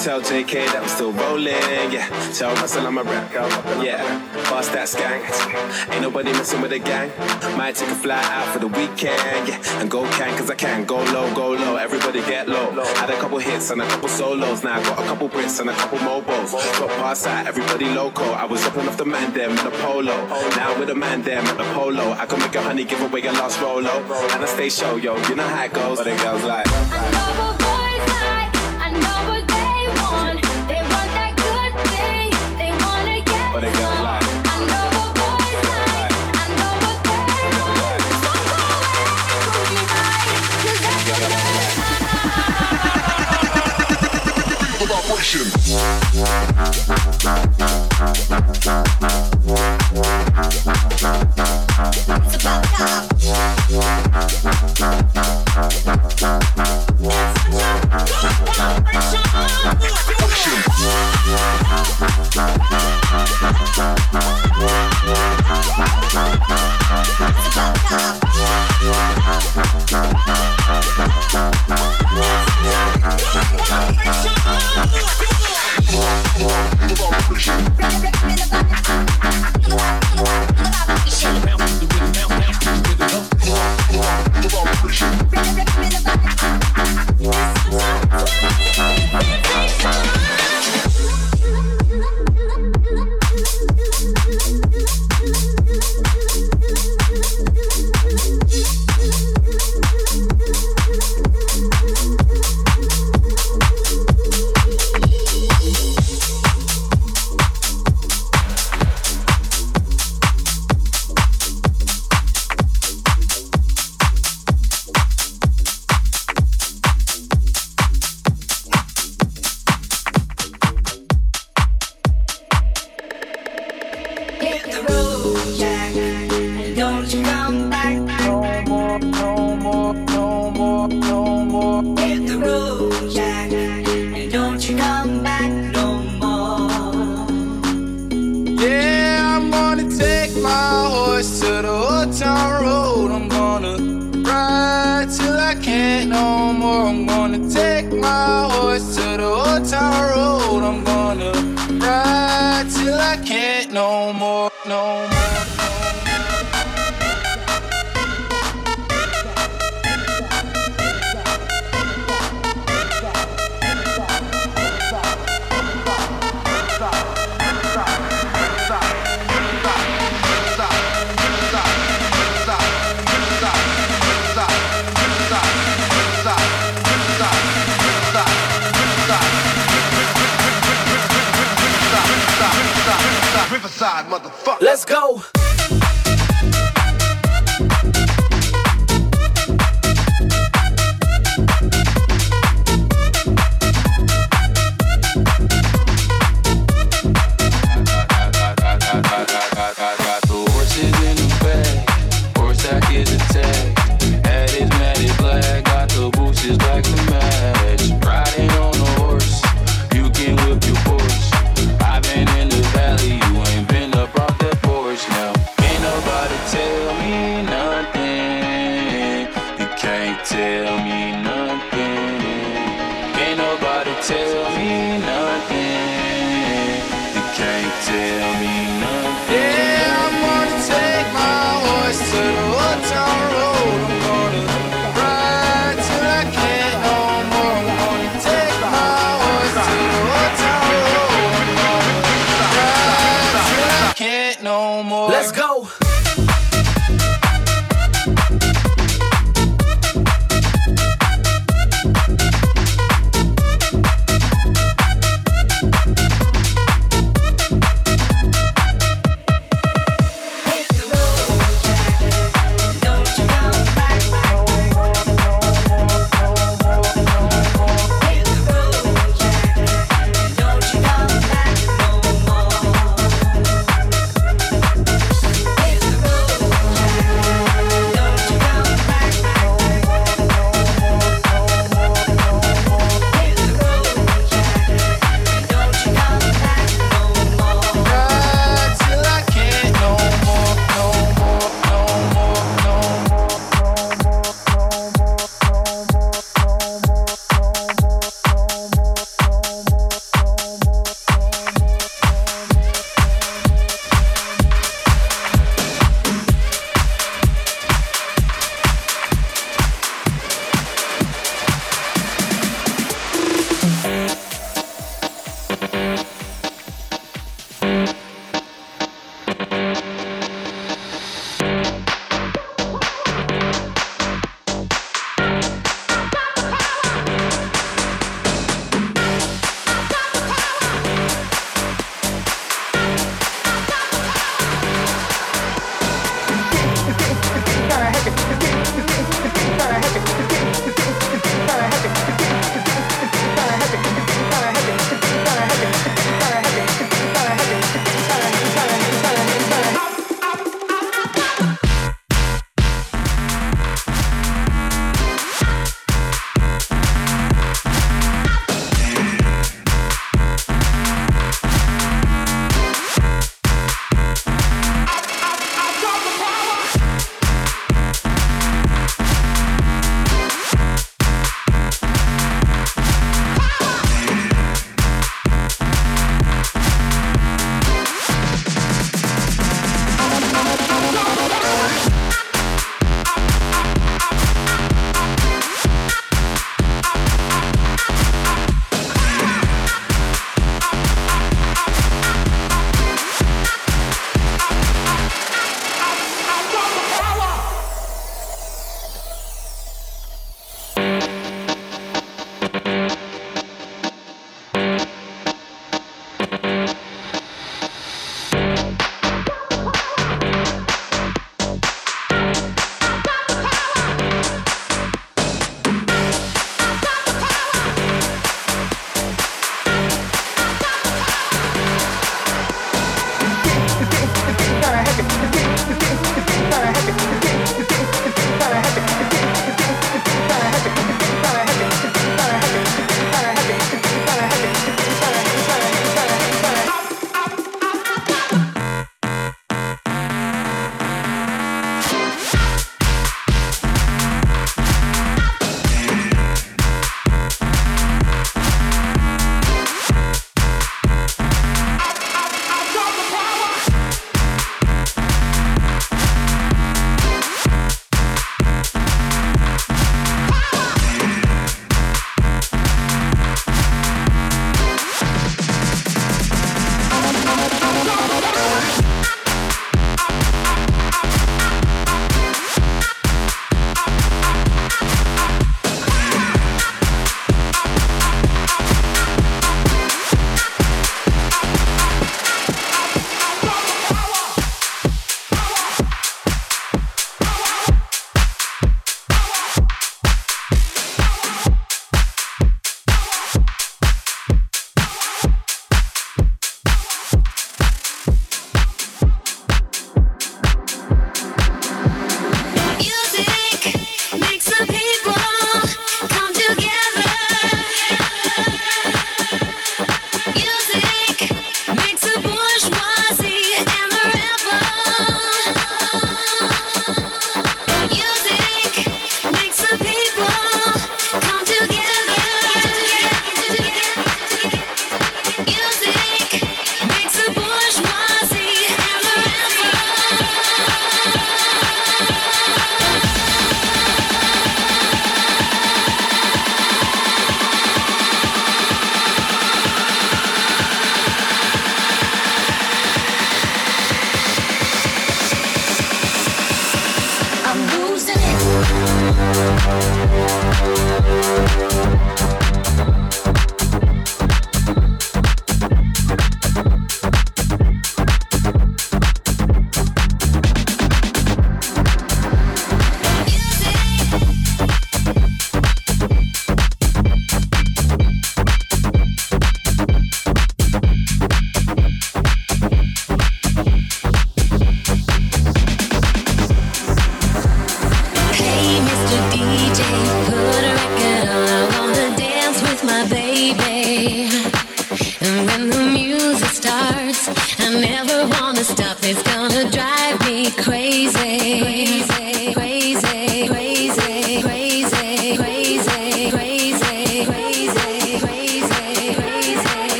Tell JK that I'm still rolling, yeah. Tell Russell I'm a rap, yeah. Bust that skank. Ain't nobody messing with the gang. Might take a flight out for the weekend, yeah. And go can, cause I can. Go low, go low, everybody get low. Had a couple hits and a couple solos. Now I got a couple Brits and a couple Mobos. Got pass out, everybody loco. I was dropping off the man there, in a polo. Now with a the man there, in a polo. I can make a honey give away a lost Rolo. And I stay show, yo, you know how it goes. But it goes like. Action. Come on, come on. tower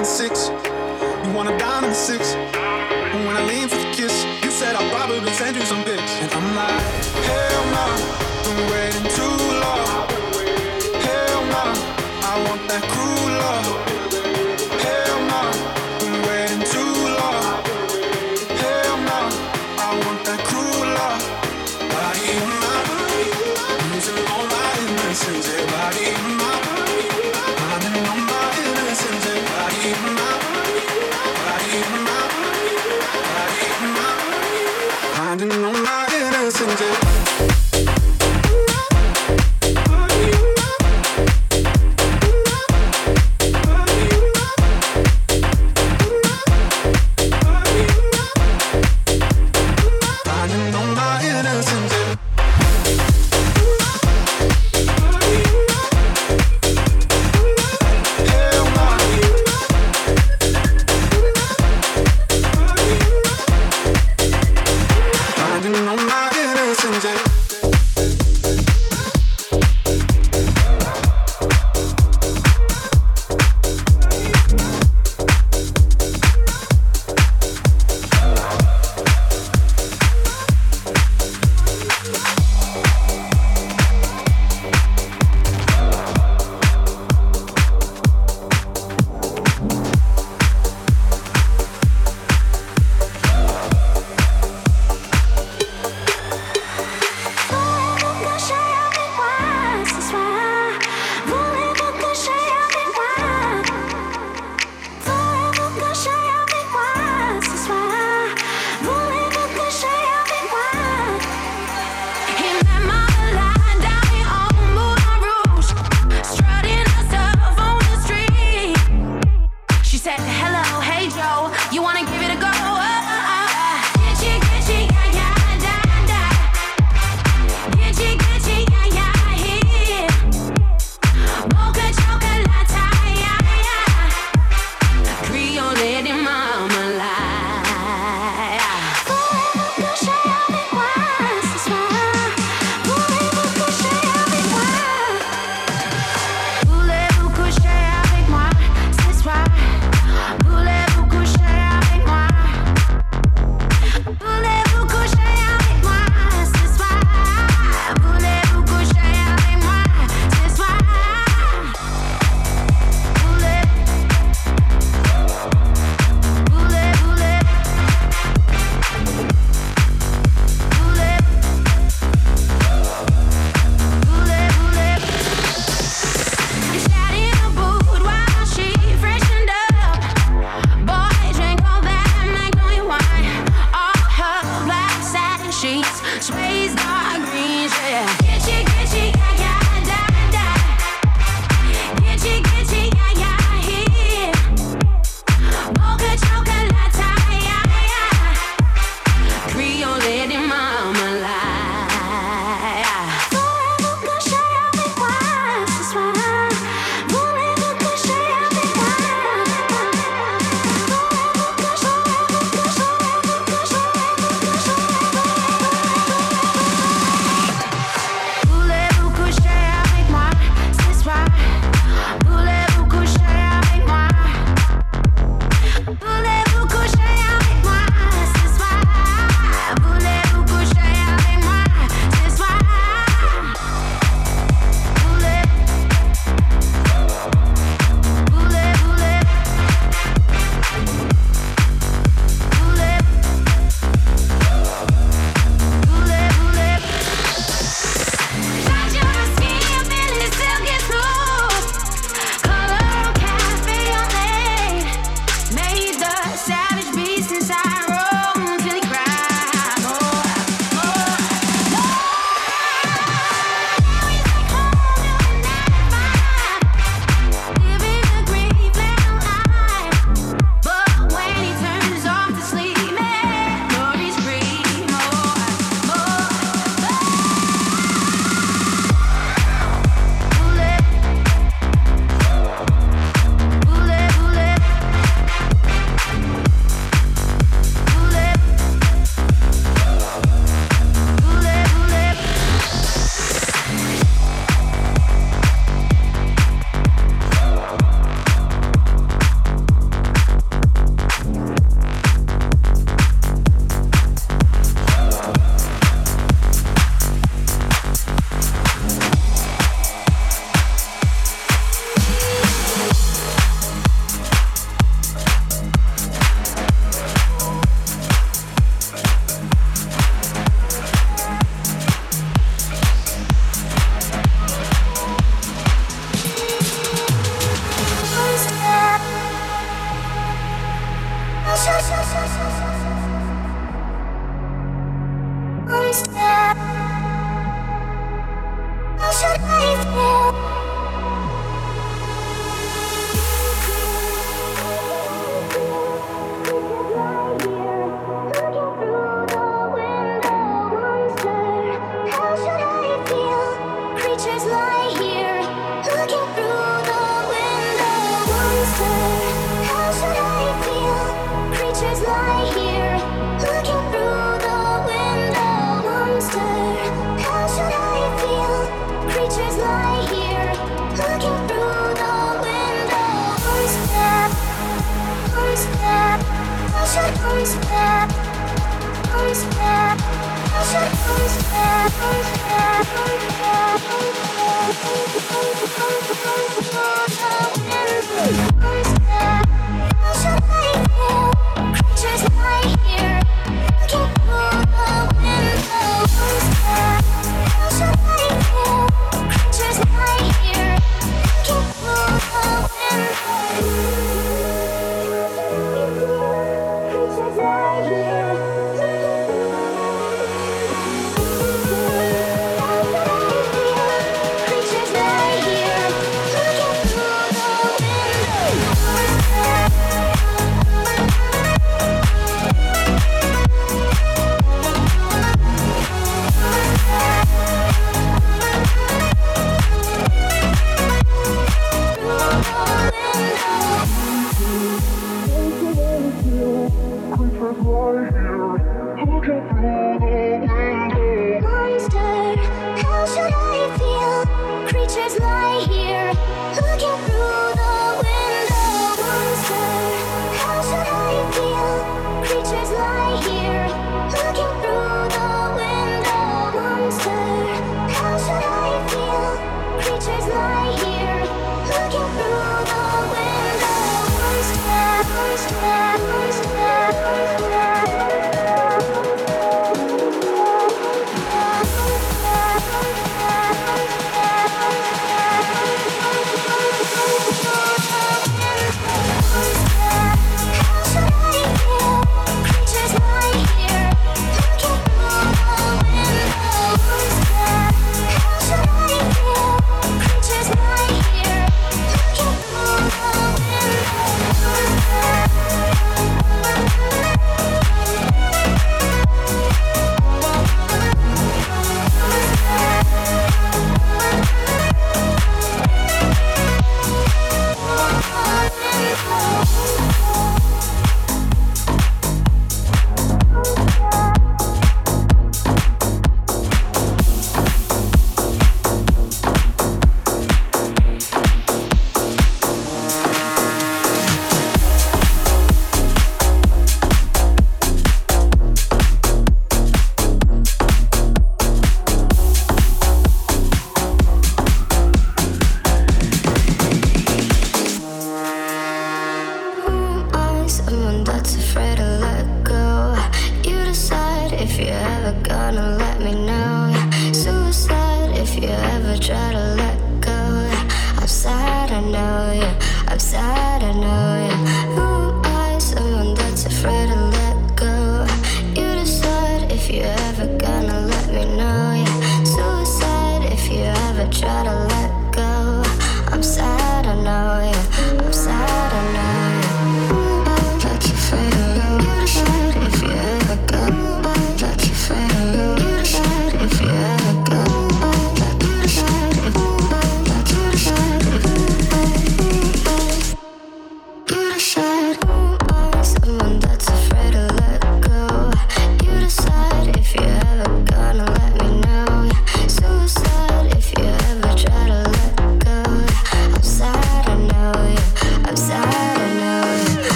the six, you wanna dine in the six.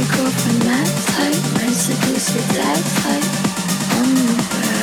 You go from that side and seduce your dad side. Only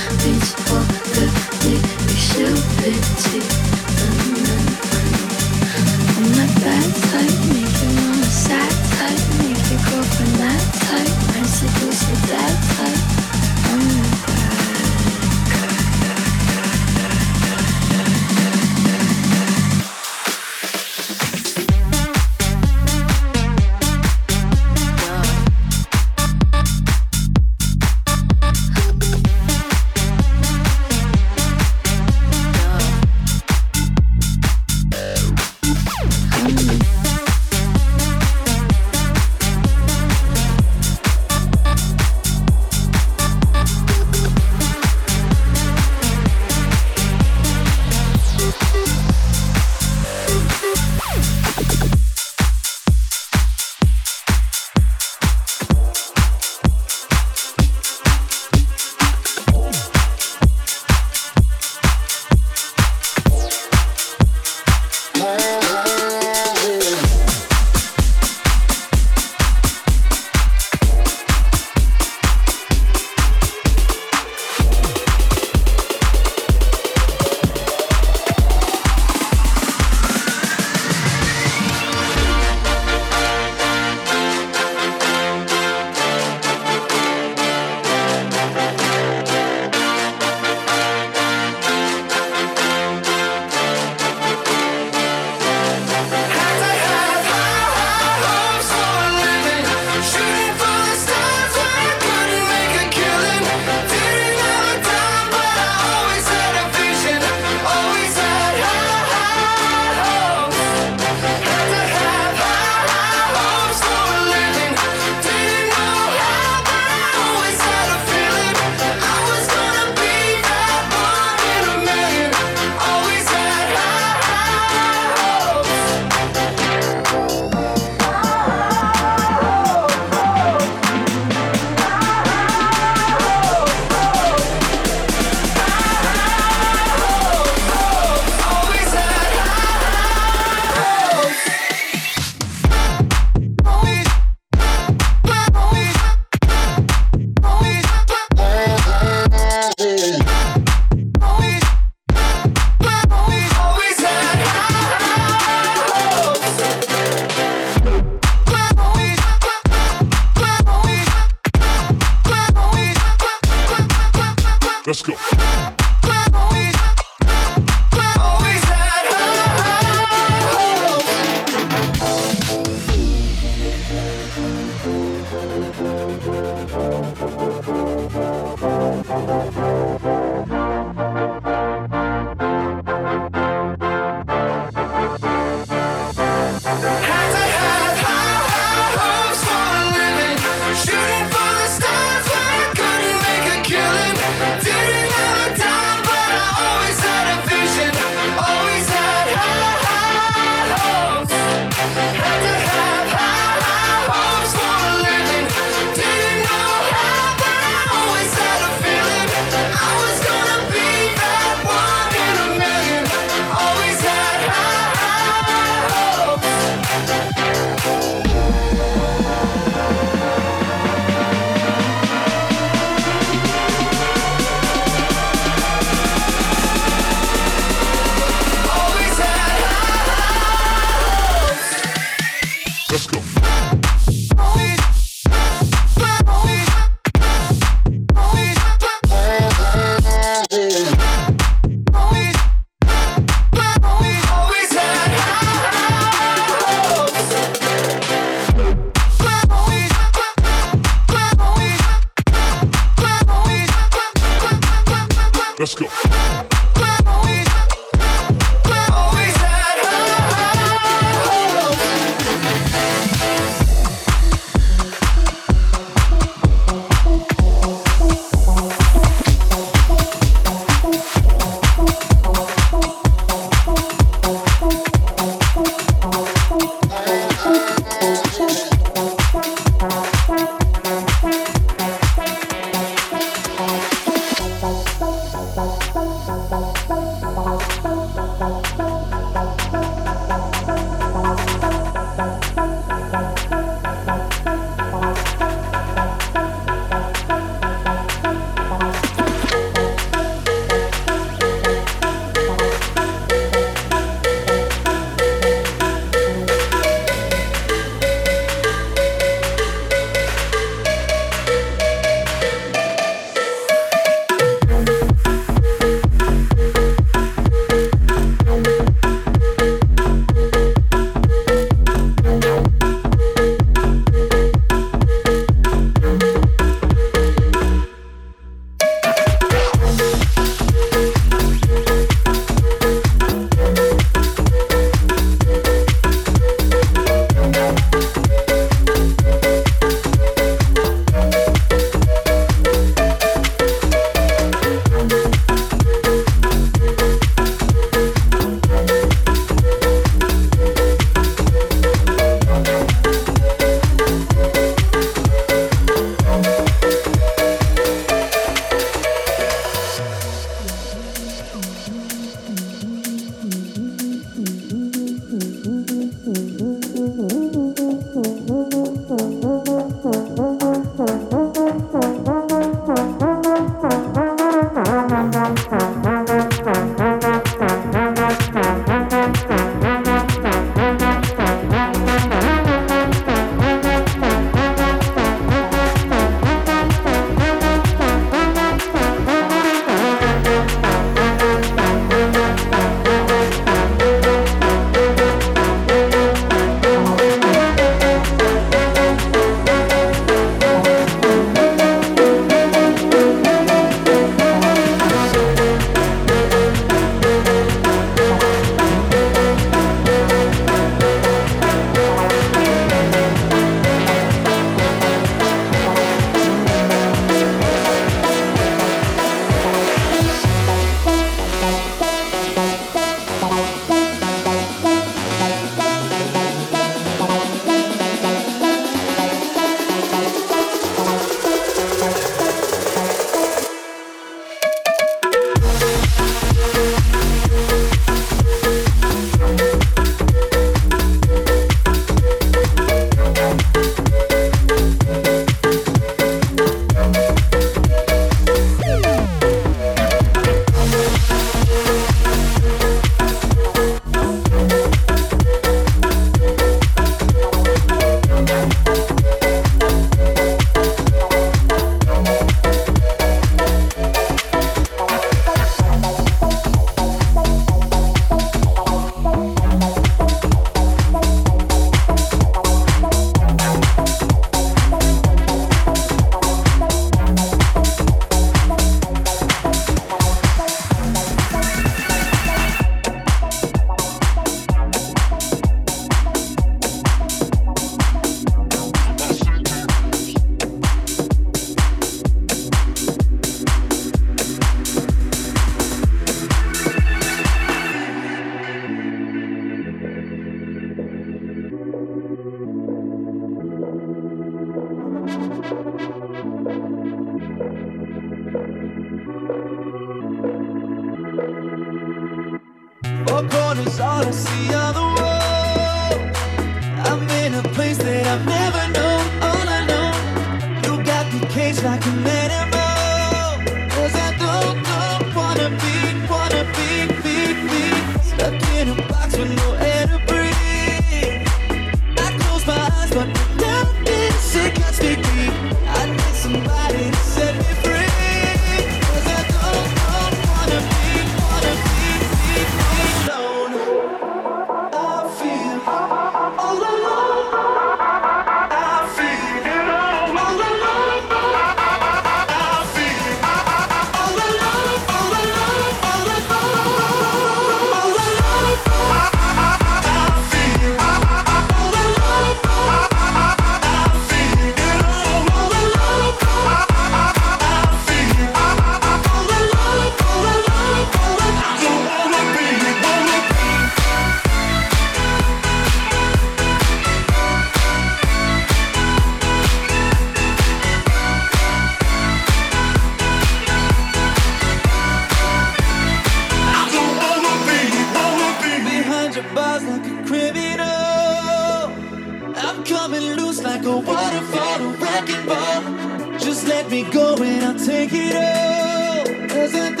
let me go and I'll take it all. Cause I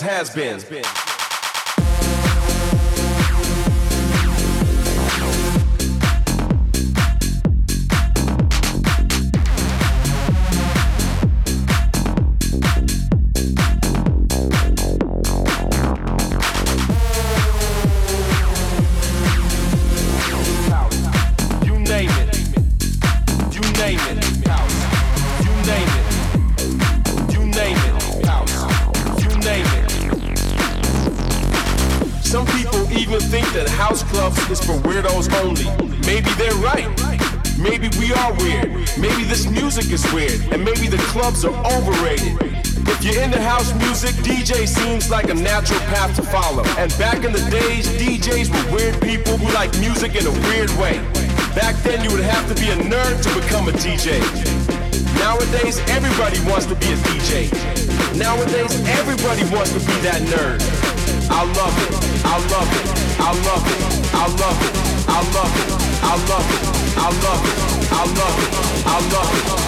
Has been. clubs are overrated. If you're into house music, DJ seems like a natural path to follow. And back in the days, DJs were weird people who liked music in a weird way. Back then, you would have to be a nerd to become a DJ. Nowadays, everybody wants to be a DJ. Nowadays, everybody wants to be that nerd. I love it. I love it. I love it. I love it. I love it. I love it. I love it. I love it. I love it. I love it.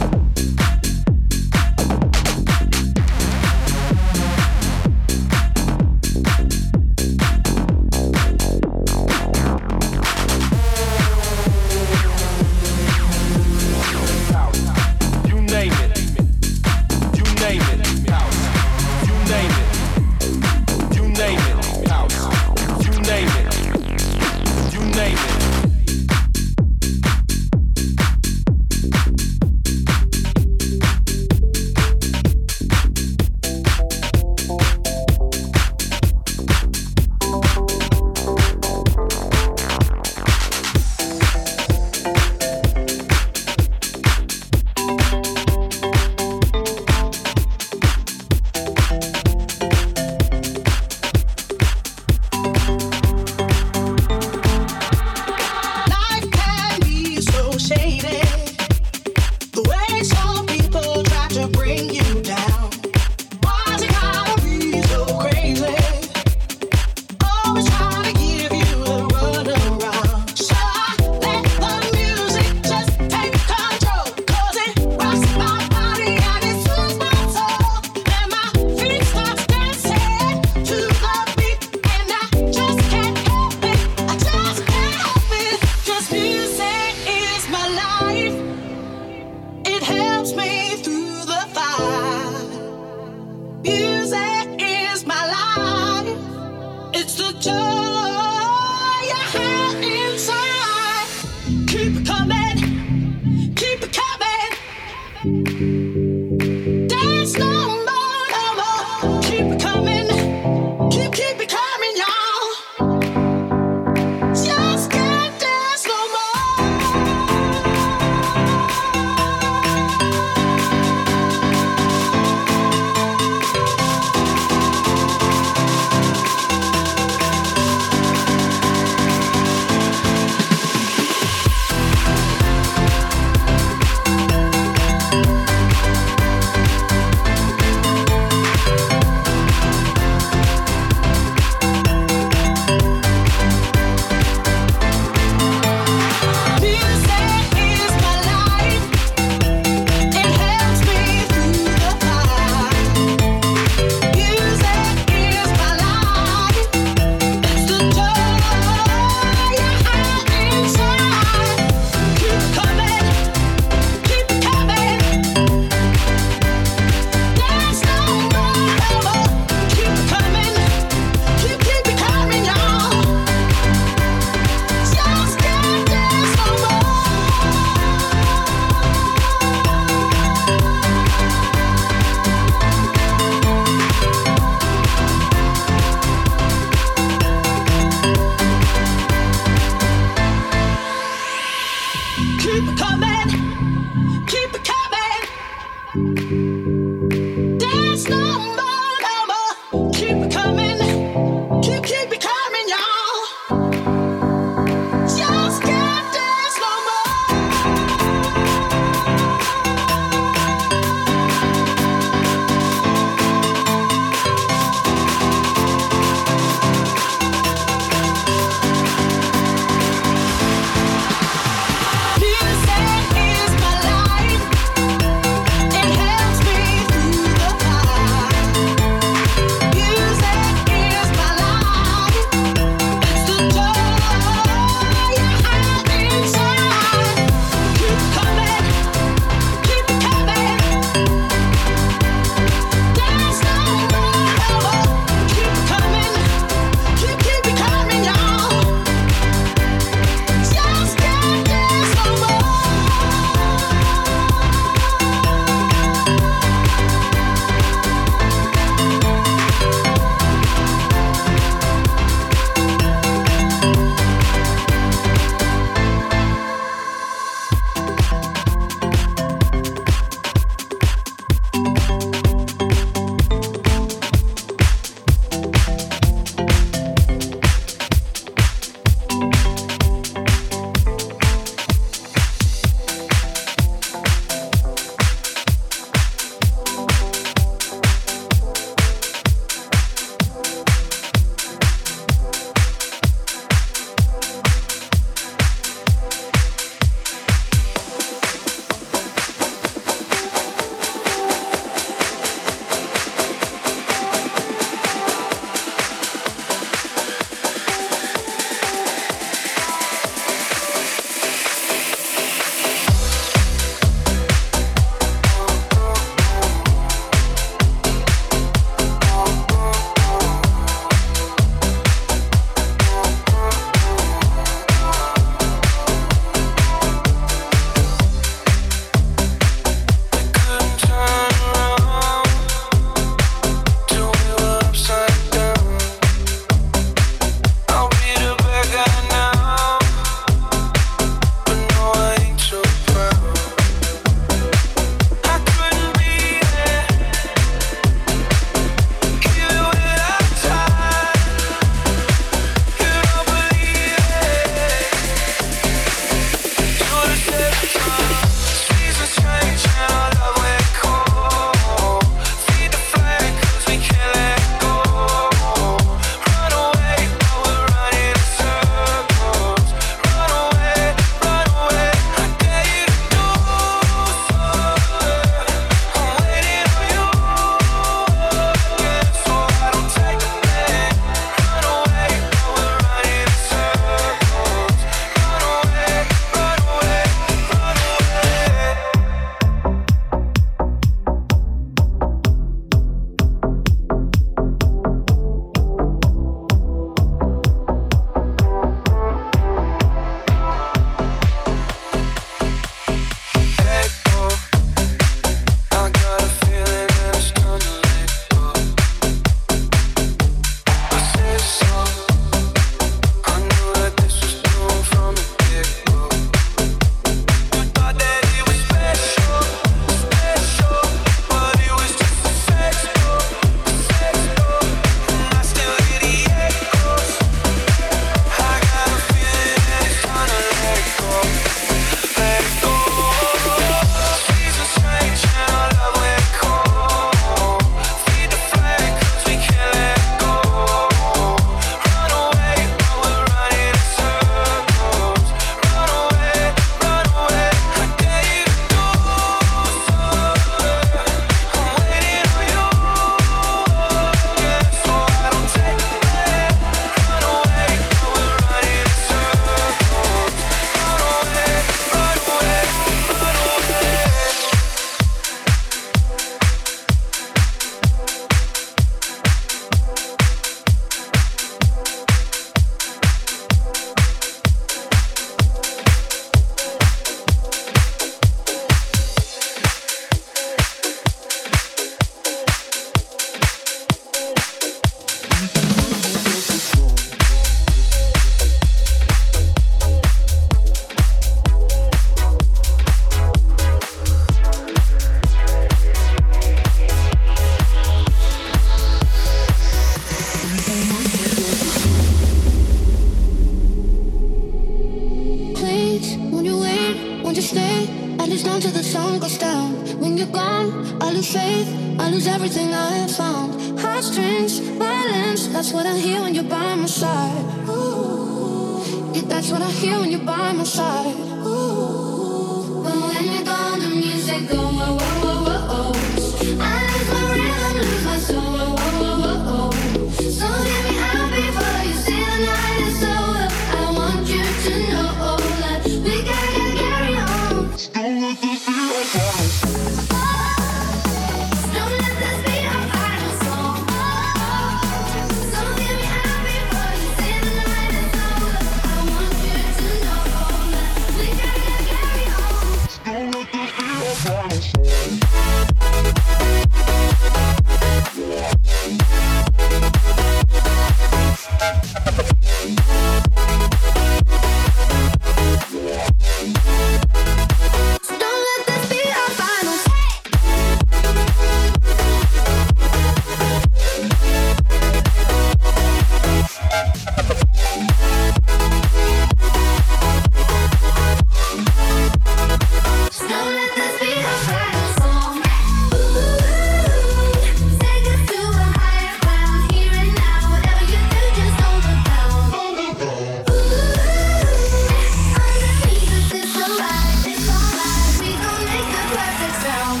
sound.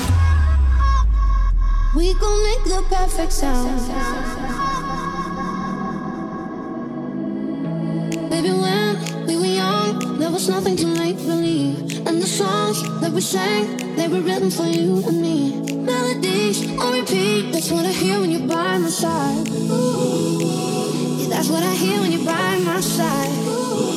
We gon' make the perfect sound. Baby, when we were young, there was nothing to make believe. And the songs that we sang, they were written for you and me. Melodies on repeat, that's what I hear when you're by my side. Ooh, yeah, that's what I hear when you're by my side. Ooh.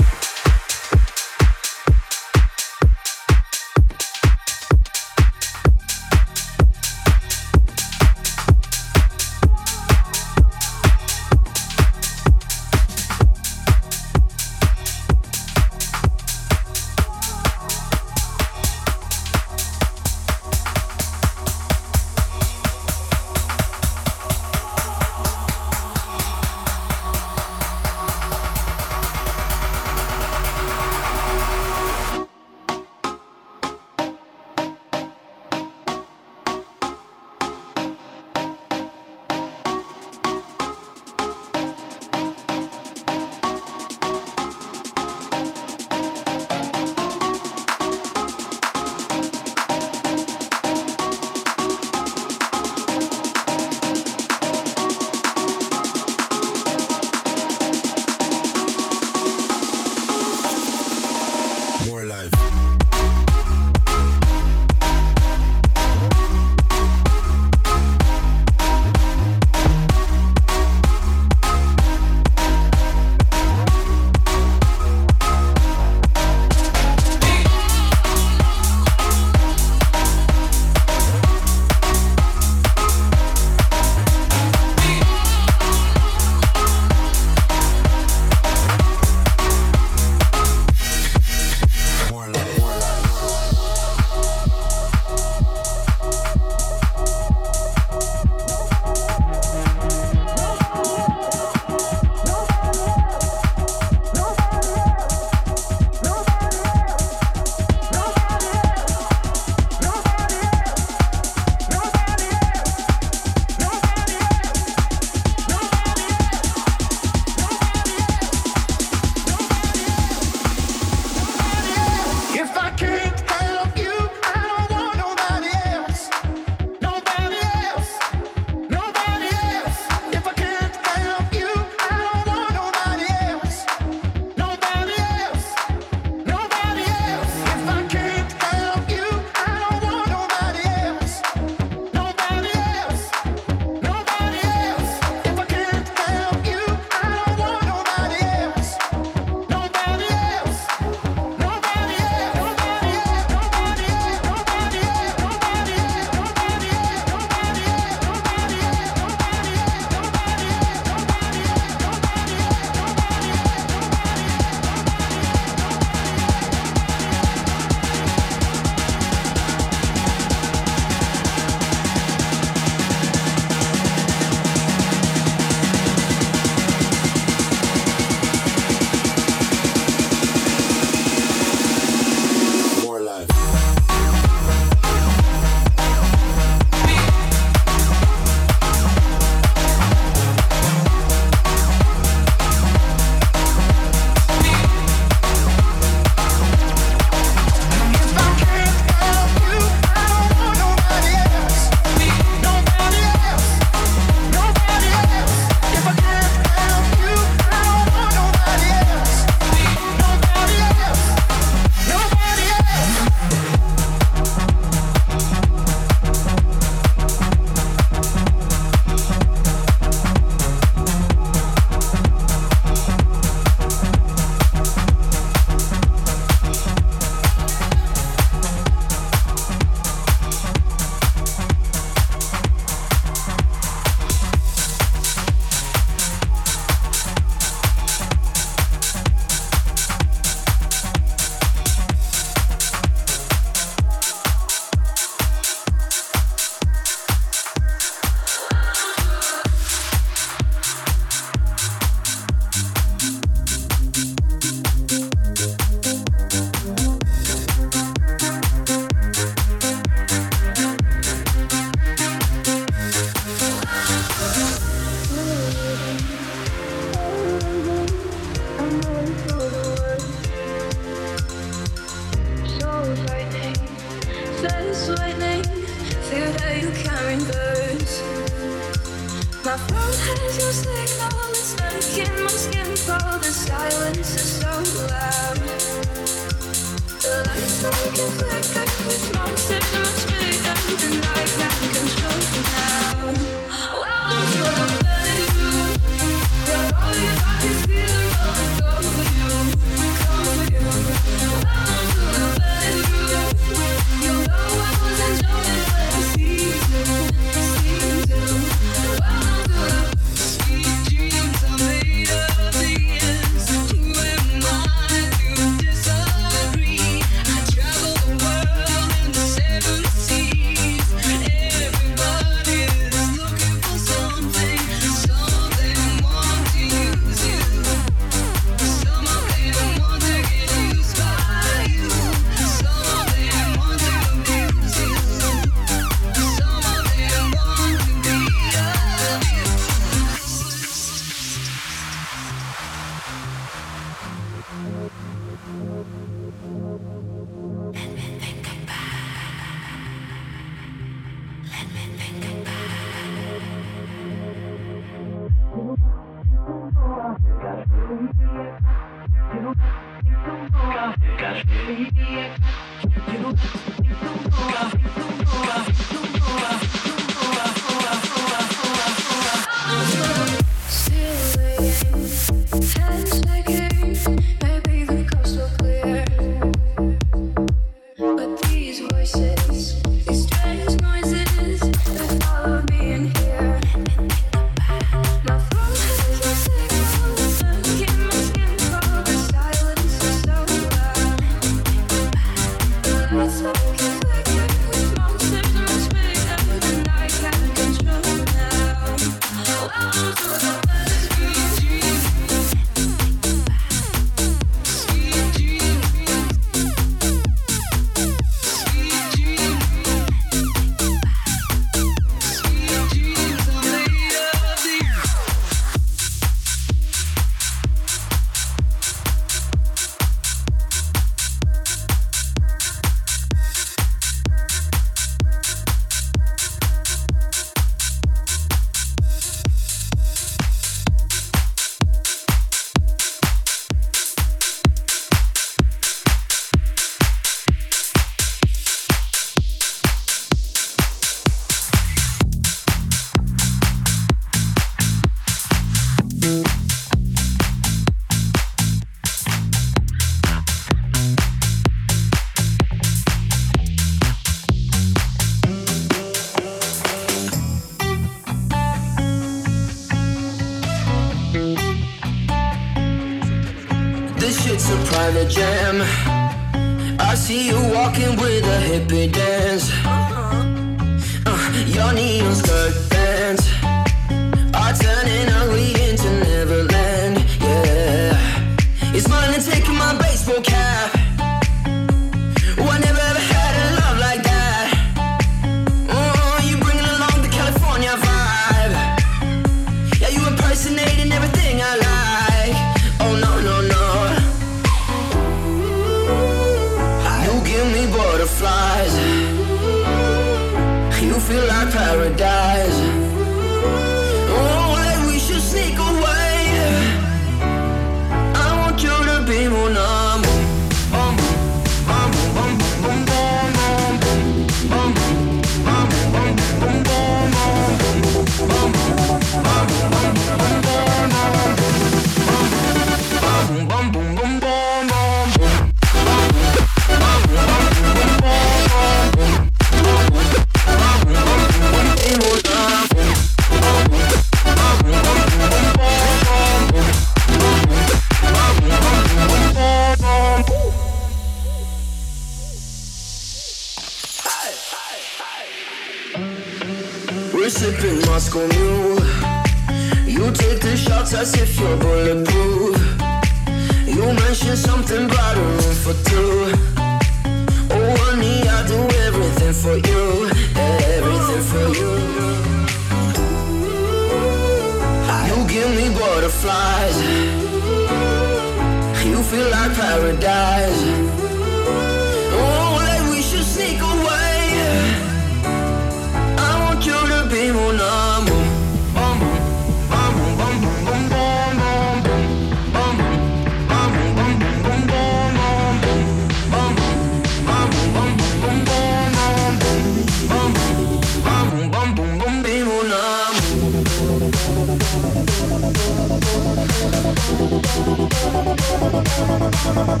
Mit